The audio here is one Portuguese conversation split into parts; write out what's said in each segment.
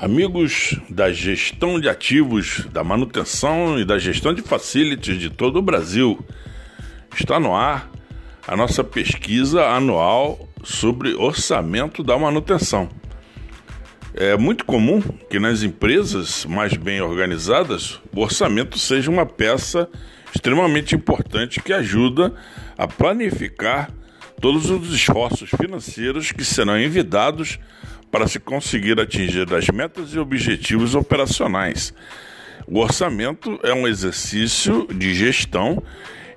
Amigos da gestão de ativos, da manutenção e da gestão de facilities de todo o Brasil, está no ar a nossa pesquisa anual sobre orçamento da manutenção. É muito comum que nas empresas mais bem organizadas o orçamento seja uma peça extremamente importante que ajuda a planificar todos os esforços financeiros que serão envidados para se conseguir atingir as metas e objetivos operacionais. O orçamento é um exercício de gestão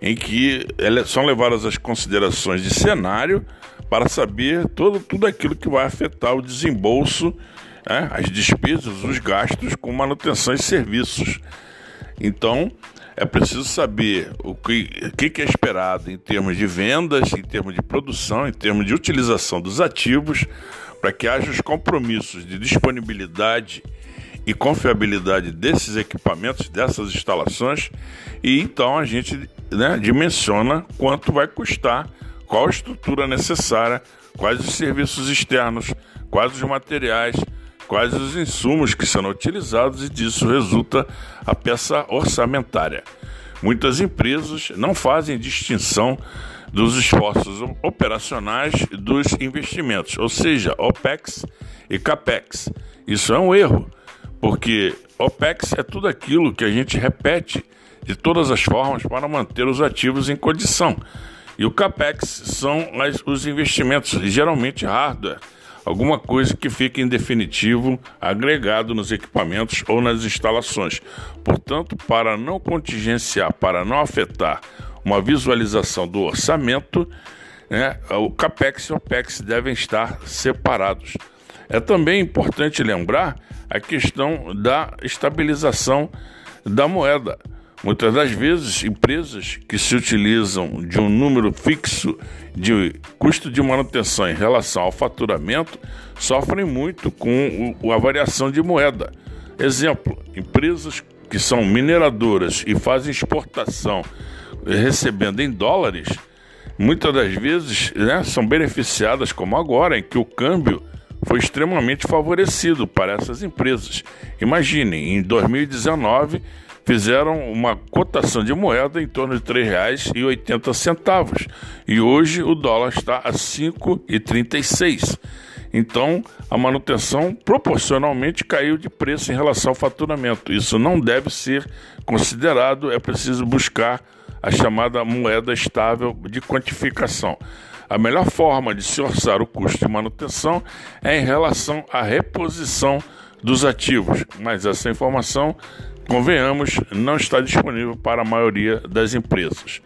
em que são levadas as considerações de cenário para saber todo, tudo aquilo que vai afetar o desembolso, né, as despesas, os gastos com manutenção e serviços. Então, é preciso saber o que, o que é esperado em termos de vendas, em termos de produção, em termos de utilização dos ativos, para que haja os compromissos de disponibilidade e confiabilidade desses equipamentos, dessas instalações, e então a gente né, dimensiona quanto vai custar, qual a estrutura necessária, quais os serviços externos, quais os materiais, quais os insumos que serão utilizados e disso resulta a peça orçamentária. Muitas empresas não fazem distinção dos esforços operacionais dos investimentos, ou seja, OPEX e CAPEX. Isso é um erro, porque OPEX é tudo aquilo que a gente repete de todas as formas para manter os ativos em condição. E o CAPEX são os investimentos, geralmente hardware alguma coisa que fique em definitivo agregado nos equipamentos ou nas instalações. Portanto, para não contingenciar, para não afetar uma visualização do orçamento, né, o CAPEX e o OPEX devem estar separados. É também importante lembrar a questão da estabilização da moeda. Muitas das vezes, empresas que se utilizam de um número fixo de custo de manutenção em relação ao faturamento sofrem muito com a variação de moeda. Exemplo: empresas que são mineradoras e fazem exportação recebendo em dólares, muitas das vezes né, são beneficiadas, como agora, em que o câmbio foi extremamente favorecido para essas empresas. Imaginem, em 2019 fizeram uma cotação de moeda em torno de R$ 3,80 e hoje o dólar está a R$ 5,36. Então, a manutenção proporcionalmente caiu de preço em relação ao faturamento. Isso não deve ser considerado, é preciso buscar a chamada moeda estável de quantificação. A melhor forma de se orçar o custo de manutenção é em relação à reposição dos ativos, mas essa informação convenhamos, não está disponível para a maioria das empresas.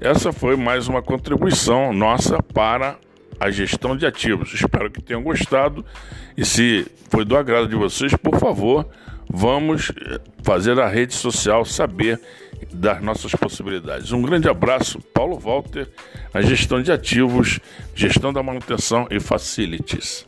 Essa foi mais uma contribuição nossa para a gestão de ativos. Espero que tenham gostado e se foi do agrado de vocês, por favor, vamos eh, fazer a rede social saber das nossas possibilidades. Um grande abraço, Paulo Walter, a gestão de ativos, gestão da manutenção e facilities.